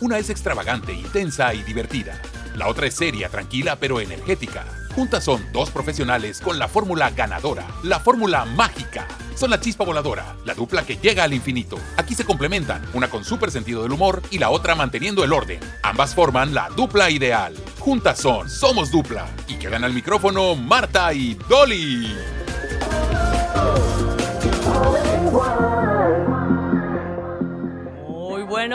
Una es extravagante, intensa y divertida. La otra es seria, tranquila pero energética. Juntas son dos profesionales con la fórmula ganadora, la fórmula mágica. Son la chispa voladora, la dupla que llega al infinito. Aquí se complementan, una con súper sentido del humor y la otra manteniendo el orden. Ambas forman la dupla ideal. Juntas son Somos Dupla. Y quedan al micrófono Marta y Dolly.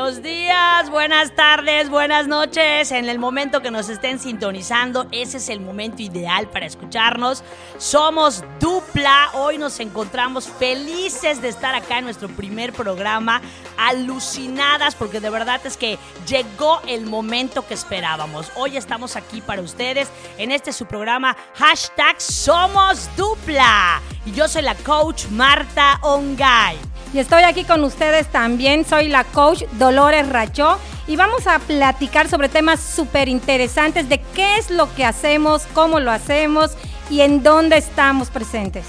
Buenos días, buenas tardes, buenas noches. En el momento que nos estén sintonizando, ese es el momento ideal para escucharnos. Somos dupla. Hoy nos encontramos felices de estar acá en nuestro primer programa, alucinadas porque de verdad es que llegó el momento que esperábamos. Hoy estamos aquí para ustedes en este su programa hashtag Somos dupla. Y yo soy la coach Marta Ongay. Y estoy aquí con ustedes también, soy la coach Dolores Rachó y vamos a platicar sobre temas súper interesantes de qué es lo que hacemos, cómo lo hacemos y en dónde estamos presentes.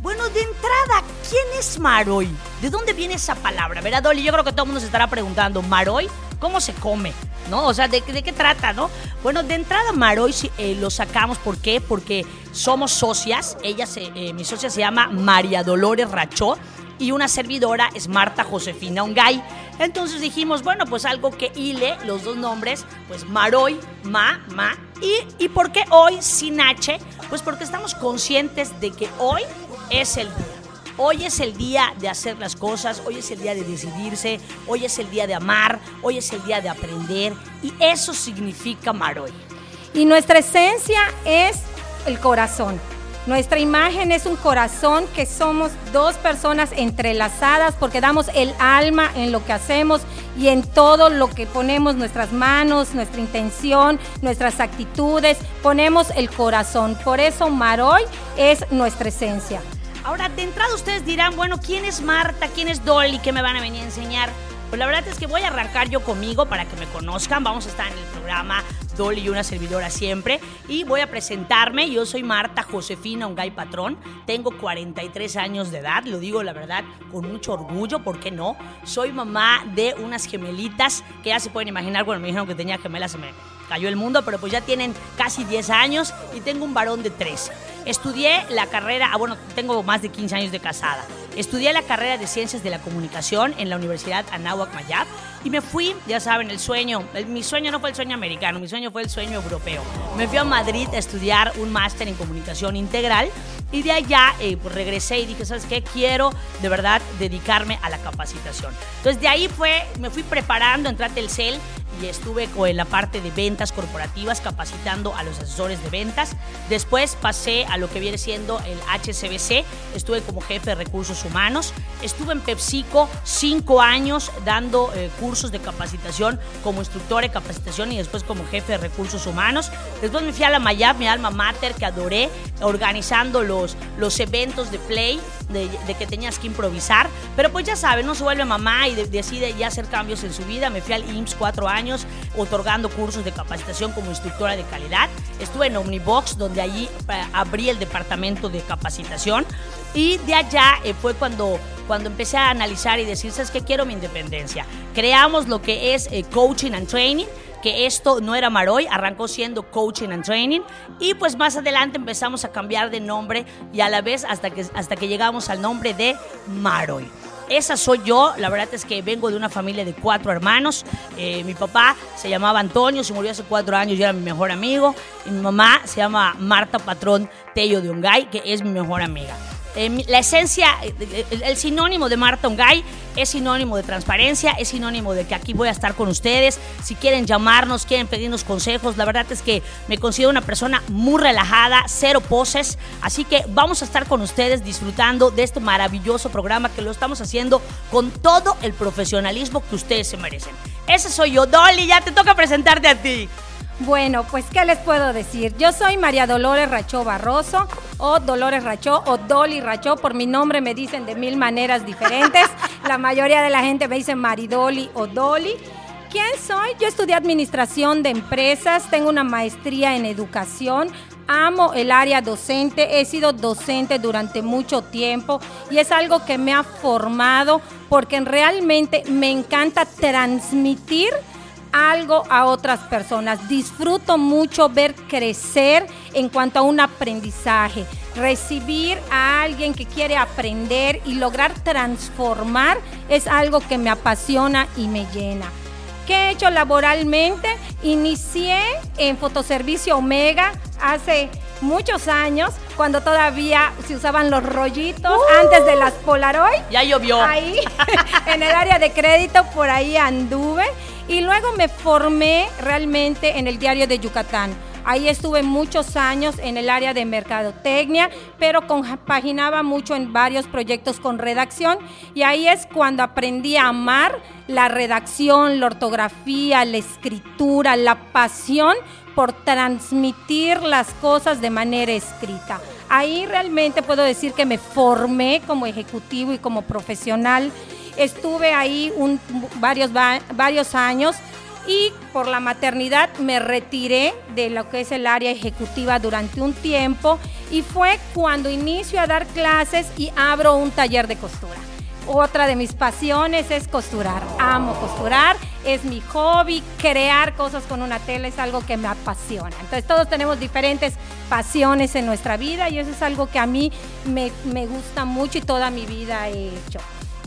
Bueno, de entrada, ¿quién es Maroy? ¿De dónde viene esa palabra? ¿Verdad, Dolly? Yo creo que todo el mundo se estará preguntando, ¿Maroy? ¿Cómo se come? ¿No? O sea, ¿de, qué trata, no? Bueno, de entrada, Maroy eh, lo sacamos, ¿por qué? Porque somos socias. Ella, se, eh, mi socia se llama María Dolores Rachó y una servidora es Marta Josefina Ongay. Entonces dijimos, bueno, pues algo que hile los dos nombres, pues Maroy, Ma, Ma. ¿Y, ¿Y por qué hoy sin H? Pues porque estamos conscientes de que hoy es el día. Hoy es el día de hacer las cosas, hoy es el día de decidirse, hoy es el día de amar, hoy es el día de aprender y eso significa Maroy. Y nuestra esencia es el corazón. Nuestra imagen es un corazón que somos dos personas entrelazadas porque damos el alma en lo que hacemos y en todo lo que ponemos nuestras manos, nuestra intención, nuestras actitudes, ponemos el corazón. Por eso Maroy es nuestra esencia. Ahora, de entrada ustedes dirán, bueno, ¿quién es Marta? ¿Quién es Dolly? ¿Qué me van a venir a enseñar? Pues la verdad es que voy a arrancar yo conmigo para que me conozcan. Vamos a estar en el programa Dolly y una servidora siempre. Y voy a presentarme. Yo soy Marta Josefina Ongay Patrón. Tengo 43 años de edad. Lo digo la verdad con mucho orgullo. ¿Por qué no? Soy mamá de unas gemelitas que ya se pueden imaginar cuando me dijeron que tenía gemelas se me cayó el mundo, pero pues ya tienen casi 10 años y tengo un varón de 13. Estudié la carrera, ah, bueno, tengo más de 15 años de casada. Estudié la carrera de Ciencias de la Comunicación en la Universidad Anáhuac Mayab y me fui, ya saben, el sueño, mi sueño no fue el sueño americano, mi sueño fue el sueño europeo. Me fui a Madrid a estudiar un máster en comunicación integral y de allá eh, pues regresé y dije, ¿sabes qué? Quiero de verdad dedicarme a la capacitación. Entonces de ahí fue, me fui preparando, entré a Telcel y estuve en la parte de ventas corporativas capacitando a los asesores de ventas. Después pasé a lo que viene siendo el HCBC, estuve como jefe de recursos humanos. Estuve en PepsiCo cinco años dando eh, cursos de capacitación como instructor de capacitación y después como jefe de recursos humanos. Después me fui a la Mayab, mi alma mater, que adoré, organizando los, los eventos de Play, de, que tenías que improvisar. Pero pues ya saben, no se vuelve mamá y decide ya hacer cambios en su vida. Me fui al IMSS cuatro años otorgando cursos de capacitación como instructora de calidad. Estuve en Omnibox, donde allí eh, el departamento de capacitación. Y de allá eh, fue cuando, cuando empecé a analizar y decir, ¿sabes qué? Quiero mi independencia. Creamos lo que es eh, Coaching and Training que esto no era Maroy, arrancó siendo Coaching and Training y pues más adelante empezamos a cambiar de nombre y a la vez hasta que, hasta que llegamos al nombre de Maroy. Esa soy yo. La verdad es que vengo de una familia de cuatro hermanos. Eh, mi papá se llamaba Antonio, se murió hace cuatro años, yo era mi mejor amigo. Y mi mamá se llama Marta Patrón Tello de Ongay, que es mi mejor amiga. Eh, la esencia, el, sinónimo de Marta Ongay es sinónimo de transparencia, es sinónimo de que aquí voy a estar con ustedes. Si quieren llamarnos, quieren pedirnos consejos, la verdad es que me considero una persona muy relajada, cero poses. Así que vamos a estar con ustedes disfrutando de este maravilloso programa que lo estamos haciendo con todo el profesionalismo que ustedes se merecen. Ese soy yo, Dolly, ya te toca presentarte a ti. Bueno, pues ¿qué les puedo decir? Yo soy María Dolores Rachó Barroso, o Dolores Rachó, o Dolly Rachó, por mi nombre me dicen de mil maneras diferentes. la mayoría de la gente me dice Maridoli o Dolly. ¿Quién soy? Yo estudié administración de empresas, tengo una maestría en educación, amo el área docente, he sido docente durante mucho tiempo y es algo que me ha formado porque realmente me encanta transmitir algo a otras personas. Disfruto mucho ver crecer en cuanto a un aprendizaje. Recibir a alguien que quiere aprender y lograr transformar es algo que me apasiona y me llena. ¿Qué he hecho laboralmente? Inicié en Fotoservicio Omega hace muchos años, cuando todavía se usaban los rollitos Uh. antes de las Polaroid. Ya llovió. Ahí, en el área de crédito, por ahí anduve. Y luego me formé realmente en el diario de Yucatán. Ahí estuve muchos años en el área de mercadotecnia, pero compaginaba mucho en varios proyectos con redacción. Y ahí es cuando aprendí a amar la redacción, la ortografía, la escritura, la pasión por transmitir las cosas de manera escrita. Ahí realmente puedo decir que me formé como ejecutivo y como profesional. Estuve ahí varios años y por la maternidad me retiré de lo que es el área ejecutiva durante un tiempo y fue cuando inicio a dar clases y abro un taller de costura. Otra de mis pasiones es costurar. Amo costurar, es mi hobby. Crear cosas con una tela es algo que me apasiona. Entonces todos tenemos diferentes pasiones en nuestra vida y eso es algo que a mí me, me gusta mucho y toda mi vida he hecho.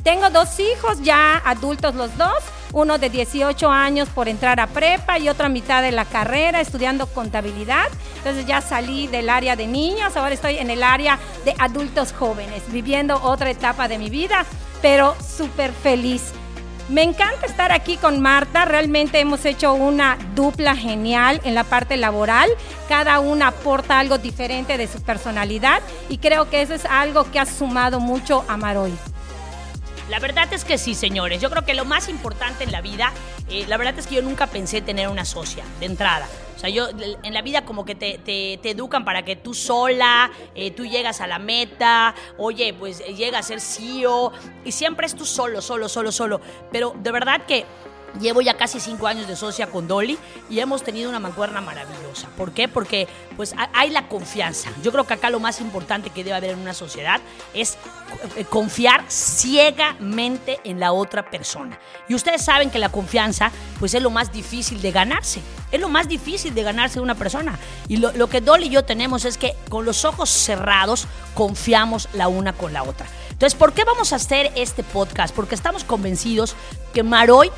Tengo dos hijos ya adultos los dos, uno de 18 años por entrar a prepa y otra mitad de la carrera estudiando contabilidad. Entonces ya salí del área de niños, ahora estoy en el área de adultos jóvenes, viviendo otra etapa de mi vida, pero súper feliz. Me encanta estar aquí con Marta, realmente hemos hecho una dupla genial en la parte laboral, cada una aporta algo diferente de su personalidad y creo que eso es algo que ha sumado mucho a Maroy. La verdad es que sí, señores. Yo creo que lo más importante en la vida, eh, la verdad es que yo nunca pensé tener una socia de entrada. O sea, yo en la vida como que te, te- te educan para que tú sola, eh, tú llegas a la meta, oye, pues eh, llega a ser CEO y siempre es tú solo, solo, solo, solo. Pero de verdad que Llevo ya casi cinco años de socia con Dolly y hemos tenido una mancuerna maravillosa. ¿Por qué? Porque pues ha- hay la confianza. Yo creo que acá lo más importante que debe haber en una sociedad es eh, confiar ciegamente en la otra persona. Y ustedes saben que la confianza pues es lo más difícil de ganarse. Es lo más difícil de ganarse de una persona. Y lo, lo que Dolly y yo tenemos es que con los ojos cerrados confiamos la una con la otra. Entonces, ¿por qué vamos a hacer este podcast? Porque estamos convencidos que Maroy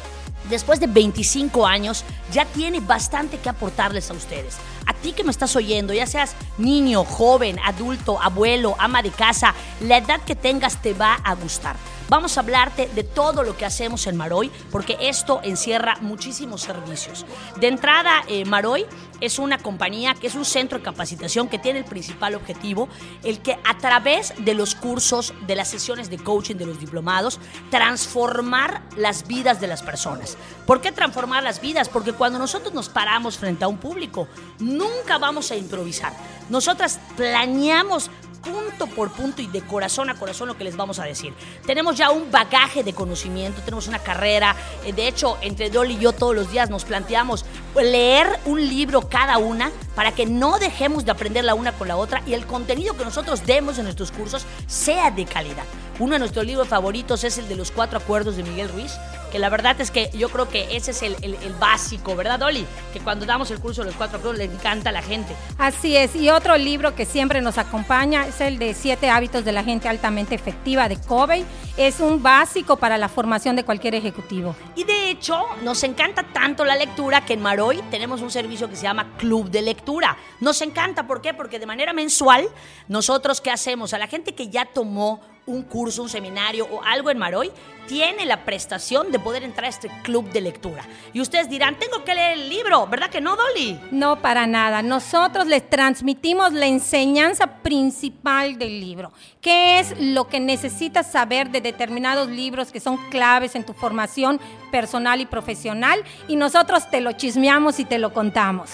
después de 25 años, ya tiene bastante que aportarles a ustedes. A ti que me estás oyendo, ya seas niño, joven, adulto, abuelo, ama de casa, la edad que tengas te va a gustar. Vamos a hablarte de todo lo que hacemos en Maroy, porque esto encierra muchísimos servicios. De entrada, eh, Maroy es una compañía que es un centro de capacitación que tiene el principal objetivo, el que a través de los cursos, de las sesiones de coaching de los diplomados, transformar las vidas de las personas. ¿Por qué transformar las vidas? Porque cuando nosotros nos paramos frente a un público, nunca vamos a improvisar. Nosotras planeamos punto por punto y de corazón a corazón lo que les vamos a decir. Tenemos ya un bagaje de conocimiento, tenemos una carrera. eh, De hecho, entre Dolly y yo todos los días nos planteamos leer un libro cada una para que no dejemos de aprender la una con la otra y el contenido que nosotros demos en nuestros cursos sea de calidad. Uno de nuestros libros favoritos es el de los cuatro acuerdos de Miguel Ruiz, que la verdad es que yo creo que ese es el, el- el básico, ¿verdad, Dolly? Que cuando damos el curso de los cuatro acuerdos le encanta a la gente. Así es, y otro libro que siempre nos acompaña es el de Siete hábitos de la gente altamente efectiva de Covey. Es un básico para la formación de cualquier ejecutivo. Y de hecho, nos encanta tanto la lectura que en Maroy tenemos un servicio que se llama Club de Lectura. Nos encanta, ¿por qué? Porque de manera mensual, nosotros, ¿qué hacemos? A la gente que ya tomó un curso, un seminario o algo en Maroy, tiene la prestación de poder entrar a este club de lectura. Y ustedes dirán, tengo que leer el libro, ¿verdad que no, Dolly? No, para nada. Nosotros les transmitimos la enseñanza principal del libro. ¿Qué es lo que necesitas saber de determinados libros que son claves en tu formación personal y profesional? Y nosotros te lo chismeamos y te lo contamos.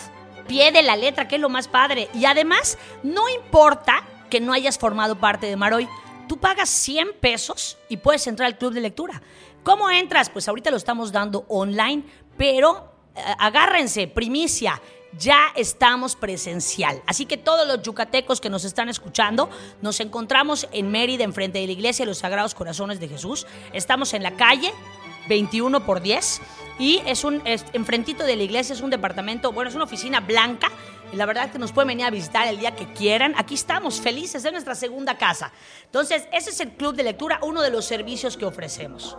pie de la letra, que es lo más padre. Y además, no importa que no hayas formado parte de Maroy, tú pagas 100 pesos y puedes entrar al club de lectura. ¿Cómo entras? Pues ahorita lo estamos dando online, pero eh, agárrense, primicia. Ya estamos presencial. Así que todos los yucatecos que nos están escuchando, nos encontramos en Mérida, enfrente de la iglesia de los Sagrados Corazones de Jesús. Estamos en la calle 21 por 10 y es un enfrentito de la iglesia, es un departamento, bueno, es una oficina blanca. La verdad que nos pueden venir a visitar el día que quieran. Aquí estamos felices, es nuestra segunda casa. Entonces, ese es el club de lectura, uno de los servicios que ofrecemos.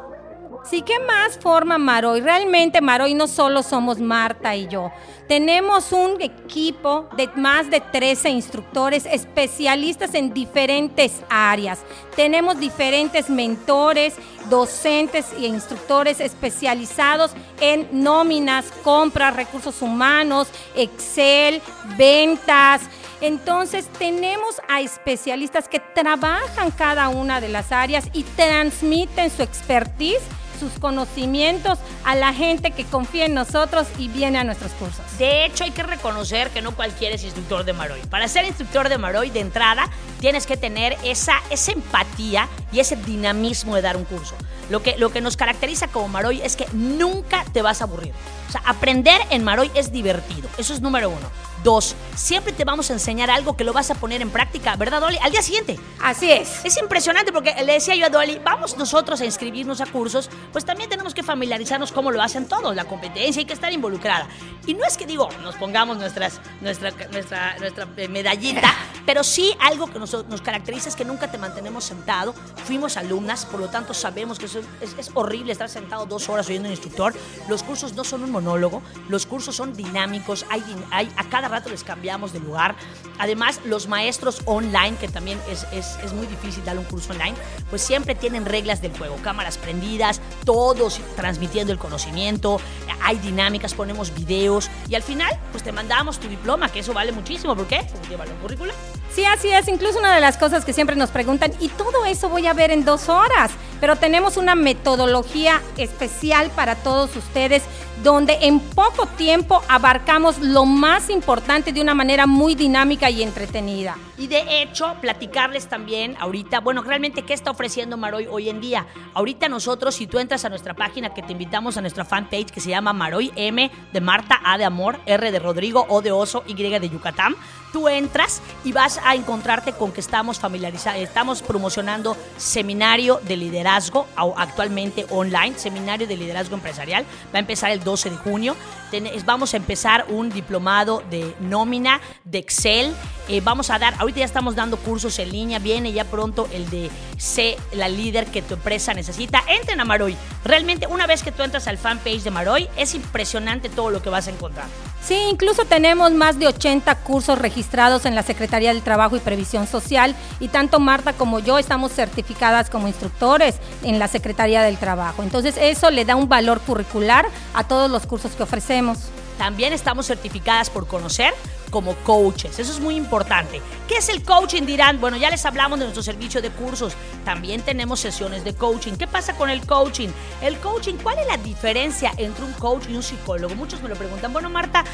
Sí, ¿qué más forma Maroy? Realmente Maroy no solo somos Marta y yo. Tenemos un equipo de más de 13 instructores especialistas en diferentes áreas. Tenemos diferentes mentores, docentes e instructores especializados en nóminas, compras, recursos humanos, Excel, ventas. Entonces tenemos a especialistas que trabajan cada una de las áreas y transmiten su expertise sus conocimientos a la gente que confía en nosotros y viene a nuestros cursos. De hecho, hay que reconocer que no cualquiera es instructor de Maroy. Para ser instructor de Maroy, de entrada, tienes que tener esa, esa empatía y ese dinamismo de dar un curso. Lo que, lo que nos caracteriza como Maroy es que nunca te vas a aburrir. O sea, aprender en Maroy es divertido. Eso es número uno. Dos, siempre te vamos a enseñar algo que lo vas a poner en práctica, ¿verdad, Dolly? Al día siguiente. Así es. Es impresionante porque le decía yo a Dolly, vamos nosotros a inscribirnos a cursos, pues también tenemos que familiarizarnos cómo lo hacen todos, la competencia, hay que estar involucrada. Y no es que digo, nos pongamos nuestras, nuestra, nuestra, nuestra medallita, pero sí algo que nos, nos caracteriza es que nunca te mantenemos sentado. Fuimos alumnas, por lo tanto sabemos que eso es, es horrible estar sentado dos horas oyendo un instructor. Los cursos no son un monólogo, los cursos son dinámicos, hay, hay a cada rato les cambiamos de lugar. Además, los maestros online, que también es, es, es, muy difícil dar un curso online, pues siempre tienen reglas del juego, cámaras prendidas, todos transmitiendo el conocimiento, hay dinámicas, ponemos videos y al final, pues te mandamos tu diploma, que eso vale muchísimo. ¿Por qué? Porque lleva un currículum. Sí, así es. Incluso una de las cosas que siempre nos preguntan, y todo eso voy a ver en dos horas, pero tenemos una metodología especial para todos ustedes donde en poco tiempo abarcamos lo más importante de una manera muy dinámica y entretenida. Y de hecho, platicarles también ahorita, bueno, realmente qué está ofreciendo Maroy hoy en día. Ahorita nosotros, si tú entras a nuestra página, que te invitamos a nuestra fanpage que se llama Maroy M de Marta, A de Amor, R de Rodrigo, O de Oso, Y de Yucatán, tú entras y vas a encontrarte con que estamos familiarizados, estamos promocionando seminario de liderazgo actualmente online, seminario de liderazgo empresarial. Va a empezar el 12 de junio. Vamos a empezar un diplomado de nómina, de Excel. Eh, vamos a dar, ahorita ya estamos dando cursos en línea, viene ya pronto el de Sé la líder que tu empresa necesita. Entren a Maroy. Realmente una vez que tú entras al fanpage de Maroy, es impresionante todo lo que vas a encontrar. Sí, incluso tenemos más de 80 cursos registrados en la Secretaría del Trabajo y Previsión Social y tanto Marta como yo estamos certificadas como instructores en la Secretaría del Trabajo. Entonces eso le da un valor curricular a todos los cursos que ofrecemos. También estamos certificadas por conocer como coaches. Eso es muy importante. ¿Qué es el coaching? Dirán, bueno, ya les hablamos de nuestro servicio de cursos. También tenemos sesiones de coaching. ¿Qué pasa con el coaching? El coaching, ¿cuál es la diferencia entre un coach y un psicólogo? Muchos me lo preguntan. Bueno, Marta,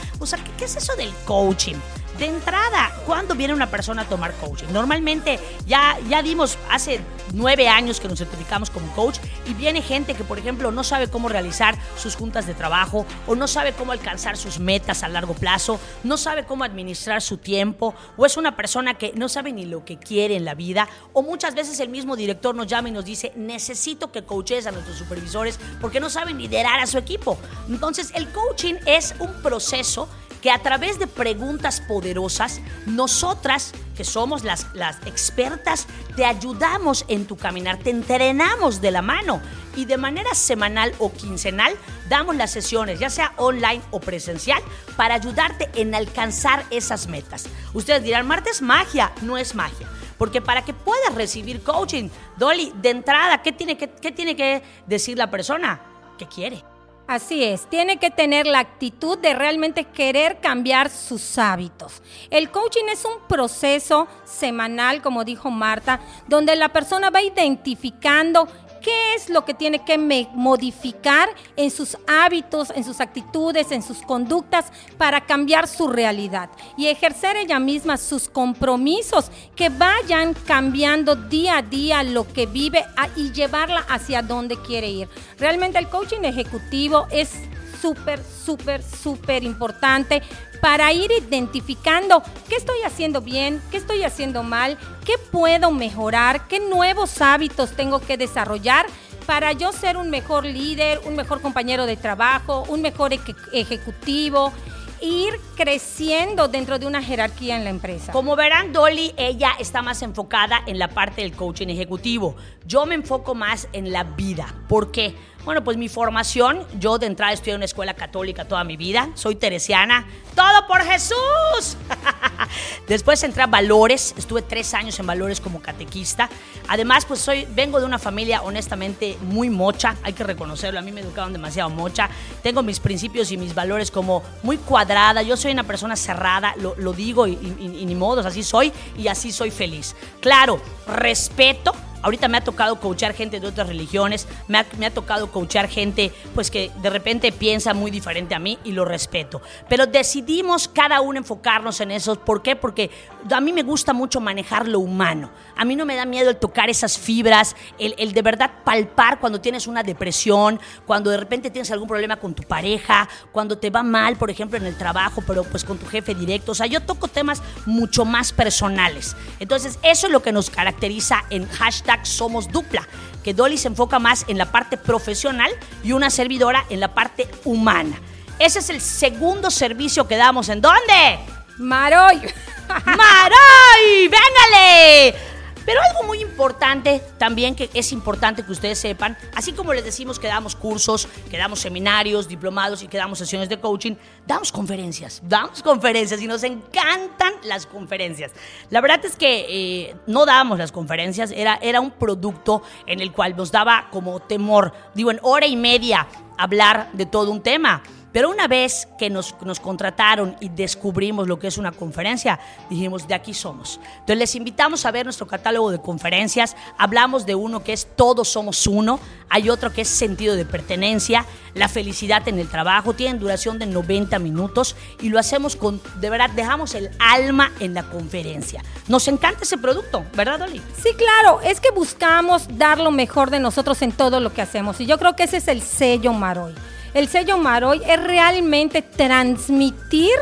¿qué, es eso del coaching? De entrada, ¿cuándo viene una persona a tomar coaching? Normalmente ya, ya dimos hace nueve años que nos certificamos como coach y viene gente que, por ejemplo, no sabe cómo realizar sus juntas de trabajo o no sabe cómo alcanzar sus metas a largo plazo, no sabe cómo administrar su tiempo o es una persona que no sabe ni lo que quiere en la vida o muchas veces el mismo director nos llama y nos dice necesito que coaches a nuestros supervisores porque no saben liderar a su equipo. Entonces el coaching es un proceso que a través de preguntas poderosas, nosotras, que somos las, las expertas, te ayudamos en tu caminar, te entrenamos de la mano y de manera semanal o quincenal damos las sesiones, ya sea online o presencial, para ayudarte en alcanzar esas metas. Ustedes dirán, Marta es magia, no es magia. Porque para que puedas recibir coaching, Dolly, de entrada, ¿qué tiene que, qué tiene que decir la persona? ¿Qué quiere? Así es, tiene que tener la actitud de realmente querer cambiar sus hábitos. El coaching es un proceso semanal, como dijo Marta, donde la persona va identificando qué es lo que tiene que modificar en sus hábitos, en sus actitudes, en sus conductas para cambiar su realidad y ejercer ella misma sus compromisos que vayan cambiando día a día lo que vive y llevarla hacia donde quiere ir. Realmente el coaching ejecutivo es súper, súper, súper importante para ir identificando qué estoy haciendo bien, qué estoy haciendo mal, qué puedo mejorar, qué nuevos hábitos tengo que desarrollar para yo ser un mejor líder, un mejor compañero de trabajo, un mejor ejecutivo, ir creciendo dentro de una jerarquía en la empresa. Como verán, Dolly, ella está más enfocada en la parte del coaching ejecutivo. Yo me enfoco más en la vida. ¿Por qué? Bueno, pues mi formación, yo de entrada estudié en una escuela católica toda mi vida, soy teresiana, todo por Jesús. Después entré a Valores, estuve tres años en Valores como catequista. Además, pues soy, vengo de una familia honestamente muy mocha, hay que reconocerlo, a mí me educaron demasiado mocha. Tengo mis principios y mis valores como muy cuadrada, yo soy una persona cerrada, lo, digo y, y ni modos, así soy y así soy feliz. Claro, respeto Ahorita me ha tocado coachar gente de otras religiones, me ha, tocado coachar gente pues que de repente piensa muy diferente a mí y lo respeto. Pero decidimos cada uno enfocarnos en eso. ¿Por qué? Porque a mí me gusta mucho manejar lo humano. A mí no me da miedo el tocar esas fibras, el, el de verdad palpar cuando tienes una depresión, cuando de repente tienes algún problema con tu pareja, cuando te va mal, por ejemplo, en el trabajo, pero pues con tu jefe directo. O sea, yo toco temas mucho más personales. Entonces, eso es lo que nos caracteriza en hashtag somos dupla, que Dolly se enfoca más en la parte profesional y una servidora en la parte humana. Ese es el segundo servicio que damos. ¿En dónde? Maroy. Maroy, véngale. Pero algo muy importante también que es importante que ustedes sepan, así como les decimos que damos cursos, que damos seminarios, diplomados y que damos sesiones de coaching, damos conferencias, damos conferencias y nos encantan las conferencias. La verdad es que eh, no dábamos las conferencias, era, era un producto en el cual nos daba como temor, digo, en hora y media hablar de todo un tema. Pero una vez que nos, nos, contrataron y descubrimos lo que es una conferencia, dijimos, de aquí somos. Entonces les invitamos a ver nuestro catálogo de conferencias. Hablamos de uno que es Todos somos uno, hay otro que es sentido de pertenencia, la felicidad en el trabajo, tienen duración de 90 minutos y lo hacemos con, de verdad, dejamos el alma en la conferencia. Nos encanta ese producto, ¿verdad, Dolly? Sí, claro, es que buscamos dar lo mejor de nosotros en todo lo que hacemos y yo creo que ese es el sello Maroy. El sello Maroy es realmente transmitir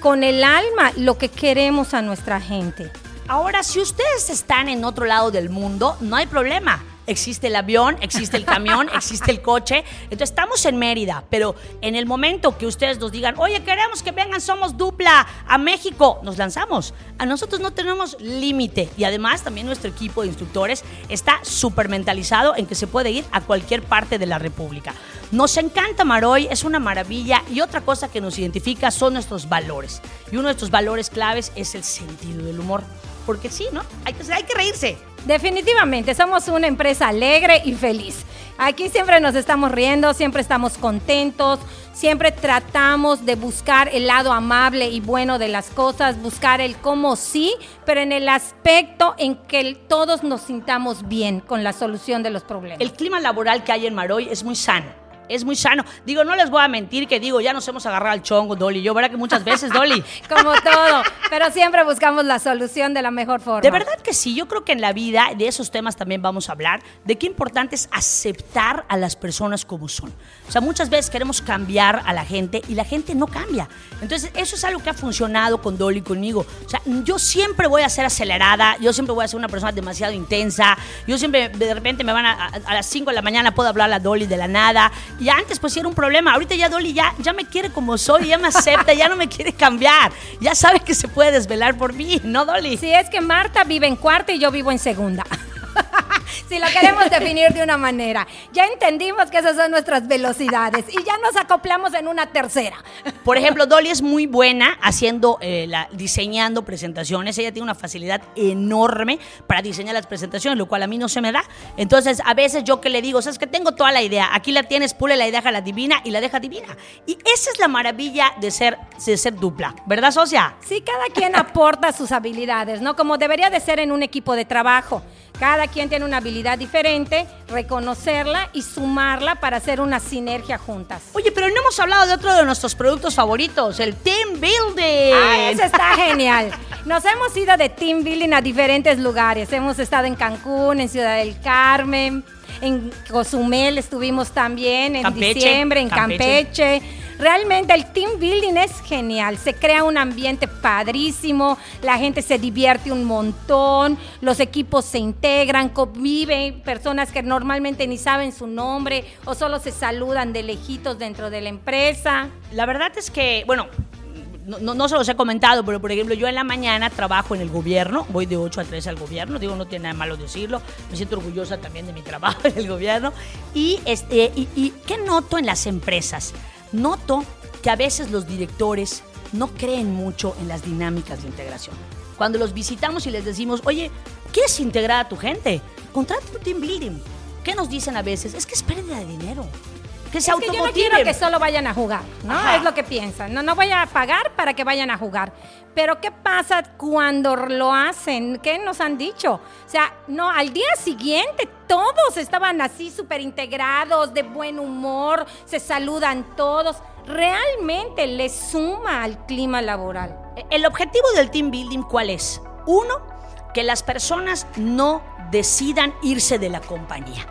con el alma lo que queremos a nuestra gente. Ahora, si ustedes están en otro lado del mundo, no hay problema existe el avión, existe el camión, existe el coche. Entonces estamos en Mérida, pero en el momento que ustedes nos digan, oye, queremos que vengan, somos dupla a México, nos lanzamos. A nosotros no tenemos límite y además también nuestro equipo de instructores está súper mentalizado en que se puede ir a cualquier parte de la República. Nos encanta Maroy, es una maravilla y otra cosa que nos identifica son nuestros valores. Y uno de nuestros valores claves es el sentido del humor. Porque sí, ¿no? Hay que reírse. Definitivamente, somos una empresa alegre y feliz. Aquí siempre nos estamos riendo, siempre estamos contentos, siempre tratamos de buscar el lado amable y bueno de las cosas, buscar el cómo sí, pero en el aspecto en que todos nos sintamos bien con la solución de los problemas. El clima laboral que hay en Maroy es muy sano es muy sano. Digo, no les voy a mentir que digo, ya nos hemos agarrado al chongo, Dolly. Yo, ¿verdad que muchas veces, Dolly? Como todo, pero siempre buscamos la solución de la mejor forma. De verdad que sí, yo creo que en la vida, de esos temas también vamos a hablar, de qué importante es aceptar a las personas como son. O sea, muchas veces queremos cambiar a la gente y la gente no cambia. Entonces, eso es algo que ha funcionado con Dolly conmigo. O sea, yo siempre voy a ser acelerada, yo siempre voy a ser una persona demasiado intensa, yo siempre de repente me van a, a, las 5 de la mañana puedo hablar a Dolly de la nada y antes pues era un problema. Ahorita ya Dolly ya, ya me quiere como soy, ya me acepta, ya no me quiere cambiar. Ya sabe que se puede desvelar por mí, ¿no, Dolly? Sí, es que Marta vive en cuarta y yo vivo en segunda. si lo queremos definir de una manera. Ya entendimos que esas son nuestras velocidades y ya nos acoplamos en una tercera. Por ejemplo, Dolly es muy buena haciendo, eh, la, diseñando presentaciones. Ella tiene una facilidad enorme para diseñar las presentaciones, lo cual a mí no se me da. Entonces, a veces yo que le digo, sabes que tengo toda la idea, aquí la tienes, pule la idea, la divina y la deja divina. Y esa es la maravilla de ser, de ser dupla, ¿verdad, socia? Sí, cada quien aporta sus habilidades, ¿no? Como debería de ser en un equipo de trabajo. Cada quien tiene una habilidad diferente, reconocerla y sumarla para hacer una sinergia juntas. Oye, pero no hemos hablado de otro de nuestros productos favoritos, el Team Building. Ah, ese está genial. Nos hemos ido de Team Building a diferentes lugares. Hemos estado en Cancún, en Ciudad del Carmen, en Cozumel estuvimos también, en diciembre, en Campeche Realmente el team building es genial, se crea un ambiente padrísimo, la gente se divierte un montón, los equipos se integran, conviven personas que normalmente ni saben su nombre o solo se saludan de lejitos dentro de la empresa. La verdad es que, bueno, no, no, se los he comentado, pero por ejemplo, yo en la mañana trabajo en el gobierno, voy de 8 a 3 al gobierno, digo, no tiene nada malo decirlo, me siento orgullosa también de mi trabajo en el gobierno. Y, este, y, ¿qué noto en las empresas? Noto que a veces los directores no creen mucho en las dinámicas de integración. Cuando los visitamos y les decimos, oye, ¿quieres integrar a tu gente? Contrata un team leading. ¿Qué nos dicen a veces? Es que es pérdida de dinero que se es que yo no quiero que solo vayan a jugar, ¿no? Es lo que piensan. No, no voy a pagar para que vayan a jugar. Pero ¿qué pasa cuando lo hacen? ¿Qué nos han dicho? O sea, no, al día siguiente todos estaban así súper integrados, de buen humor, se saludan todos. Realmente le suma al clima laboral. El objetivo del team building, ¿cuál es? Uno, que las personas no decidan irse de la compañía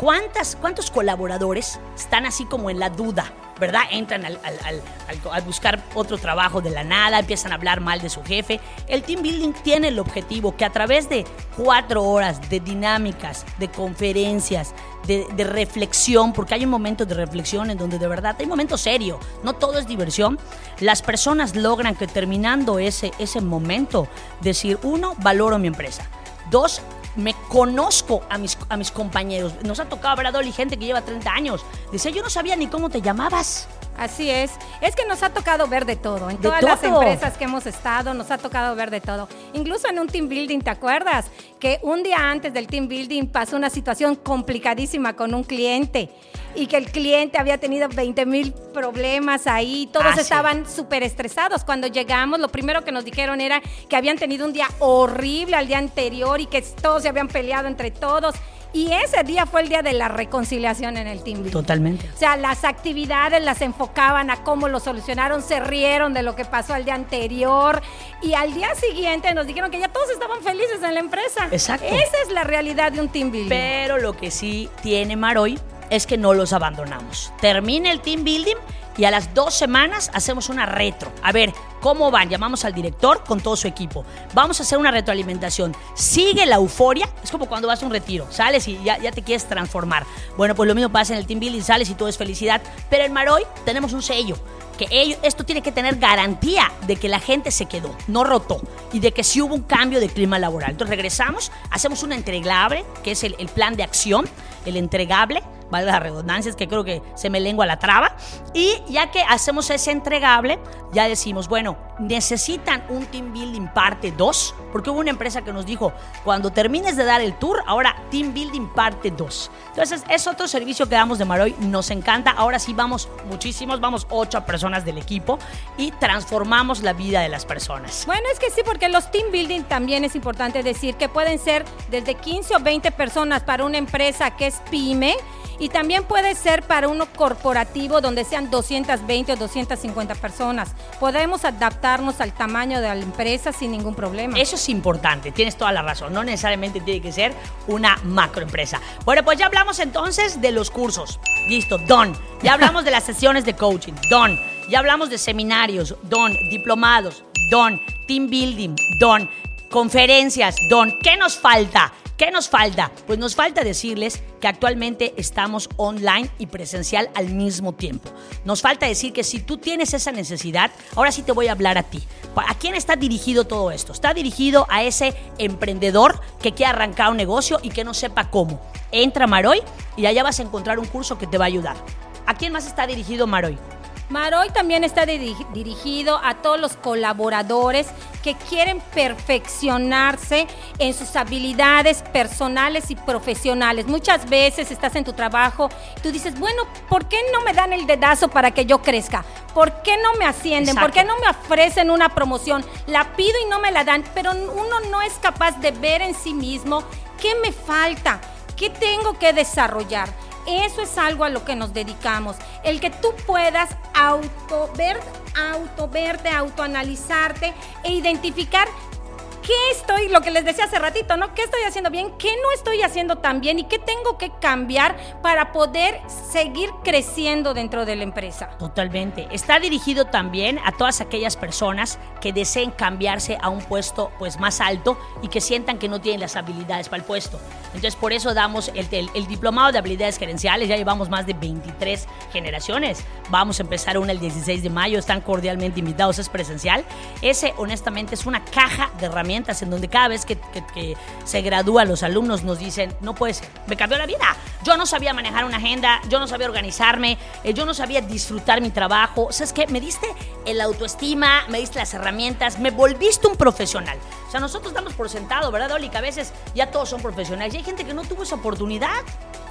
¿Cuántas, ¿Cuántos colaboradores están así como en la duda? ¿Verdad? Entran al, al, buscar otro trabajo de la nada, empiezan a hablar mal de su jefe. El team building tiene el objetivo que a través de cuatro horas de dinámicas, de conferencias, de, de reflexión, porque hay un momento de reflexión en donde de verdad hay un momento serio, no todo es diversión, las personas logran que terminando ese, ese momento decir, uno, valoro mi empresa. Dos, me conozco a mis, compañeros. Nos ha tocado ver a gente que lleva 30 años. Dice, yo no sabía ni cómo te llamabas. Así es. Es que nos ha tocado ver de todo. En todas las empresas que hemos estado, nos ha tocado ver de todo. Incluso en un team building, ¿te acuerdas? Que un día antes del team building pasó una situación complicadísima con un cliente y que el cliente había tenido 20 mil problemas ahí, todos ah, estaban súper estresados. Cuando llegamos, lo primero que nos dijeron era que habían tenido un día horrible al día anterior y que todos se habían peleado entre todos. Y ese día fue el día de la reconciliación en el team. Totalmente. O sea, las actividades las enfocaban a cómo lo solucionaron, se rieron de lo que pasó al día anterior y al día siguiente nos dijeron que ya todos estaban felices en la empresa. Exacto. Esa es la realidad de un team building. Pero lo que sí tiene Maroy es que no los abandonamos. Termina el team building y a las dos semanas hacemos una retro. A ver, ¿cómo van? Llamamos al director con todo su equipo. Vamos a hacer una retroalimentación. Sigue la euforia. Es como cuando vas a un retiro. Sales y ya, te quieres transformar. Bueno, pues lo mismo pasa en el team building. Sales y todo es felicidad. Pero en Maroy tenemos un sello. Que esto tiene que tener garantía de que la gente se quedó, no rotó. Y de que sí hubo un cambio de clima laboral. Entonces regresamos, hacemos un entregable, que es el, el plan de acción, el entregable vale la redundancia, es que creo que se me lengua la traba. Y ya que hacemos ese entregable, ya decimos, bueno, necesitan un team building parte 2, porque hubo una empresa que nos dijo, cuando termines de dar el tour, ahora team building parte 2. Entonces, es otro servicio que damos de Maroy, nos encanta. Ahora sí vamos muchísimos, vamos ocho personas del equipo y transformamos la vida de las personas. Bueno, es que sí, porque los team building también es importante decir que pueden ser desde 15 o 20 personas para una empresa que es pyme y también puede ser para uno corporativo donde sean 220 o 250 personas. Podemos adaptarnos al tamaño de la empresa sin ningún problema. Eso es importante, tienes toda la razón. No necesariamente tiene que ser una macroempresa. Bueno, pues ya hablamos entonces de los cursos. Listo, don. Ya hablamos de las sesiones de coaching, don. Ya hablamos de seminarios, don. Diplomados, don. Team building, don. Conferencias, don. ¿Qué nos falta? ¿Qué nos falta? Pues nos falta decirles que actualmente estamos online y presencial al mismo tiempo. Nos falta decir que si tú tienes esa necesidad, ahora sí te voy a hablar a ti. ¿A quién está dirigido todo esto? Está dirigido a ese emprendedor que quiere arrancar un negocio y que no sepa cómo. Entra Maroy y allá vas a encontrar un curso que te va a ayudar. ¿A quién más está dirigido Maroy? Maroy también está dirigido a todos los colaboradores que quieren perfeccionarse en sus habilidades personales y profesionales. Muchas veces estás en tu trabajo y tú dices, bueno, ¿por qué no me dan el dedazo para que yo crezca? ¿Por qué no me ascienden? ¿Por qué no me ofrecen una promoción? La pido y no me la dan, pero uno no es capaz de ver en sí mismo qué me falta, qué tengo que desarrollar. Eso es algo a lo que nos dedicamos. El que tú puedas auto ver, auto verte, autoanalizarte e identificar qué ¿qué estoy, lo que les decía hace ratito, ¿no? ¿Qué estoy haciendo bien? ¿Qué no estoy haciendo tan bien? ¿Y qué tengo que cambiar para poder seguir creciendo dentro de la empresa? Totalmente. Está dirigido también a todas aquellas personas que deseen cambiarse a un puesto pues más alto y que sientan que no tienen las habilidades para el puesto. Entonces por eso damos el, el, diplomado de habilidades gerenciales, ya llevamos más de 23 generaciones. Vamos a empezar una el 16 de mayo, están cordialmente invitados, es presencial. Ese honestamente es una caja de herramientas en donde cada vez que, se gradúa los alumnos nos dicen, no puede ser, me cambió la vida. Yo no sabía manejar una agenda, yo no sabía organizarme, eh, yo no sabía disfrutar mi trabajo. O sea, es que me diste el autoestima, me diste las herramientas, me volviste un profesional. O sea, nosotros damos por sentado, ¿verdad, Oli? Que a veces ya todos son profesionales y hay gente que no tuvo esa oportunidad.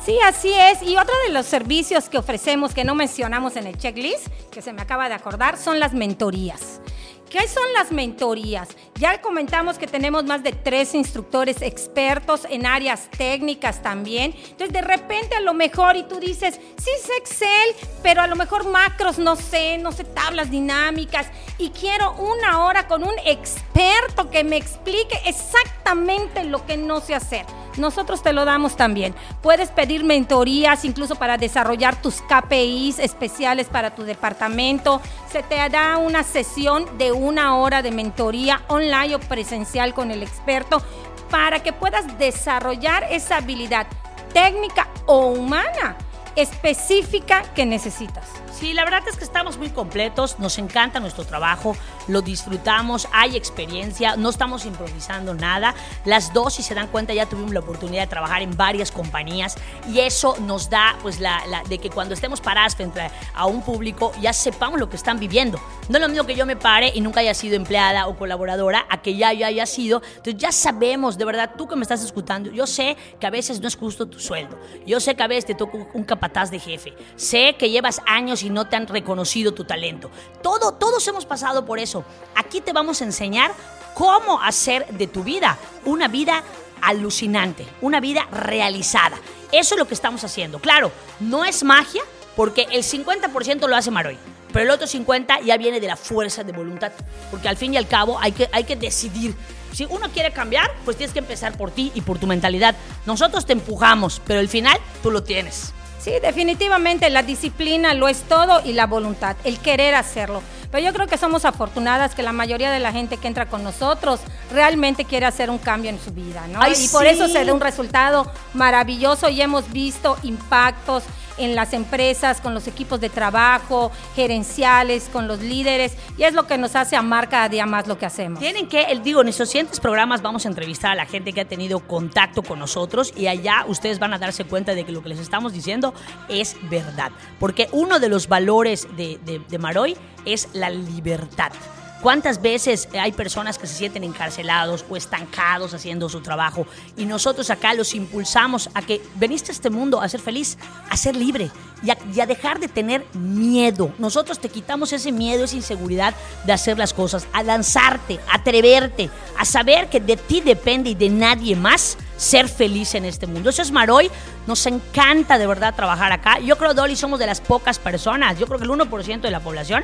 Sí, así es. Y otro de los servicios que ofrecemos que no mencionamos en el checklist, que se me acaba de acordar, son las mentorías. ¿Qué son las mentorías? Ya comentamos que tenemos más de tres instructores expertos en áreas técnicas también. Entonces, de repente a lo mejor y tú dices, sí sé Excel, pero a lo mejor macros no sé, no sé tablas dinámicas y quiero una hora con un experto que me explique exactamente lo que no sé hacer. Nosotros te lo damos también. Puedes pedir mentorías incluso para desarrollar tus KPIs especiales para tu departamento. Se te da una sesión de una hora de mentoría online o presencial con el experto para que puedas desarrollar esa habilidad técnica o humana específica que necesitas. Sí, la verdad es que estamos muy completos, nos encanta nuestro trabajo, lo disfrutamos, hay experiencia, no estamos improvisando nada. Las dos, si se dan cuenta, ya tuvimos la oportunidad de trabajar en varias compañías y eso nos da, pues, la, de que cuando estemos paradas frente a un público ya sepamos lo que están viviendo. No es lo mismo que yo me pare y nunca haya sido empleada o colaboradora a que ya yo haya sido. Entonces ya sabemos, de verdad, tú que me estás escuchando, yo sé que a veces no es justo tu sueldo. Yo sé que a veces te toca un capataz de jefe. Sé que llevas años y no te han reconocido tu talento. Todo, todos hemos pasado por eso. Aquí te vamos a enseñar cómo hacer de tu vida una vida alucinante, una vida realizada. Eso es lo que estamos haciendo. Claro, no es magia porque el 50% lo hace Maroy, pero el otro 50% ya viene de la fuerza de voluntad, porque al fin y al cabo hay que, hay que decidir. Si uno quiere cambiar, pues tienes que empezar por ti y por tu mentalidad. Nosotros te empujamos, pero el final tú lo tienes. Sí, definitivamente la disciplina lo es todo y la voluntad, el querer hacerlo. Pero yo creo que somos afortunadas que la mayoría de la gente que entra con nosotros realmente quiere hacer un cambio en su vida, ¿no? y por eso se da un resultado maravilloso y hemos visto impactos en las empresas, con los equipos de trabajo, gerenciales, con los líderes, y es lo que nos hace amar cada día más lo que hacemos. Tienen que, digo, en estos siguientes programas vamos a entrevistar a la gente que ha tenido contacto con nosotros y allá ustedes van a darse cuenta de que lo que les estamos diciendo es verdad, porque uno de los valores de, de, de Maroy es la libertad. ¿Cuántas veces hay personas que se sienten encarcelados o estancados haciendo su trabajo y nosotros acá los impulsamos a que veniste a este mundo a ser feliz, a ser libre y a, dejar de tener miedo? Nosotros te quitamos ese miedo, esa inseguridad de hacer las cosas, a lanzarte, a atreverte, a saber que de ti depende y de nadie más ser feliz en este mundo. Eso es Maroy. Nos encanta de verdad trabajar acá. Yo creo, Dolly, somos de las pocas personas, yo creo que el 1% de la población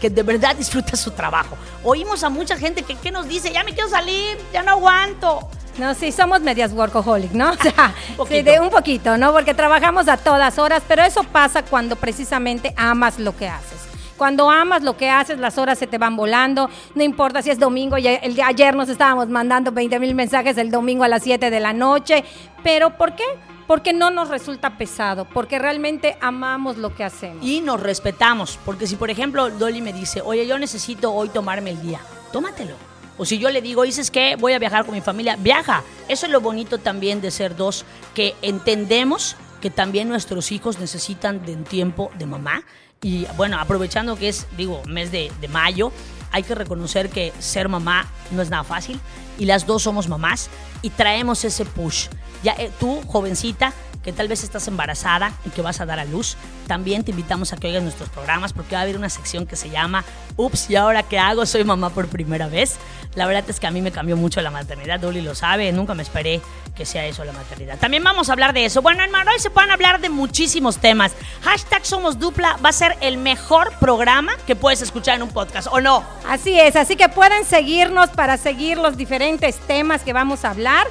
que de verdad disfruta su trabajo. Oímos a mucha gente que, nos dice, ya me quiero salir, ya no aguanto. No, sí, somos medias workaholic, ¿no? O sea, sí, de un poquito, ¿no? Porque trabajamos a todas horas, pero eso pasa cuando precisamente amas lo que haces. Cuando amas lo que haces, las horas se te van volando. No importa si es domingo, y el de ayer nos estábamos mandando 20 mil mensajes el domingo a las 7 de la noche. Pero ¿por qué? Porque no nos resulta pesado, porque realmente amamos lo que hacemos. Y nos respetamos, porque si por ejemplo Dolly me dice, oye, yo necesito hoy tomarme el día, tómatelo. O si yo le digo, dices que voy a viajar con mi familia, viaja. Eso es lo bonito también de ser dos, que entendemos que también nuestros hijos necesitan de un tiempo de mamá. Y bueno, aprovechando que es, digo, mes de, de mayo, hay que reconocer que ser mamá no es nada fácil y las dos somos mamás y traemos ese push. Eh, tú, jovencita, que tal vez estás embarazada y que vas a dar a luz, también te invitamos a que oigas nuestros programas porque va a haber una sección que se llama Ups, ¿y ahora qué hago? Soy mamá por primera vez. La verdad es que a mí me cambió mucho la maternidad, Dolly lo sabe, nunca me esperé que sea eso la maternidad. También vamos a hablar de eso. Bueno, en Maroy se pueden hablar de muchísimos temas. Hashtag Somos Dupla va a ser el mejor programa que puedes escuchar en un podcast, ¿o no? Así es, así que pueden seguirnos para seguir los diferentes temas que vamos a hablar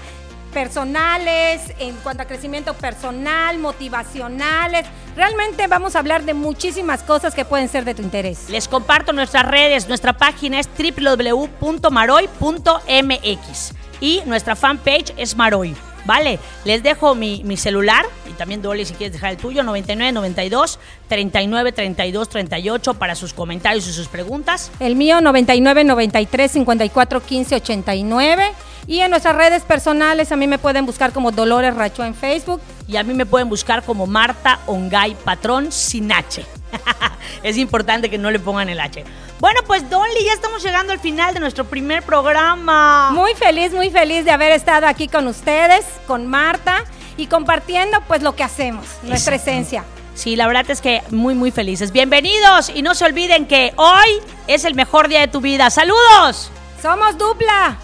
personales, en cuanto a crecimiento personal, motivacionales. Realmente vamos a hablar de muchísimas cosas que pueden ser de tu interés. Les comparto nuestras redes. Nuestra página es www.maroy.mx y nuestra fanpage es Maroy. Vale, les dejo mi, mi, celular y también Dolly si quieres dejar el tuyo, 99 92 39 32 38 para sus comentarios y sus preguntas. El mío 99 93 54 15 89 y en nuestras redes personales a mí me pueden buscar como Dolores Racho en Facebook. Y a mí me pueden buscar como Marta Ongay Patrón sin H. es importante que no le pongan el H. Bueno, pues Dolly, ya estamos llegando al final de nuestro primer programa. Muy feliz, muy feliz de haber estado aquí con ustedes, con Marta y compartiendo pues lo que hacemos, nuestra esencia. Sí, la verdad es que muy, muy felices. Bienvenidos y no se olviden que hoy es el mejor día de tu vida. ¡Saludos! Somos dupla.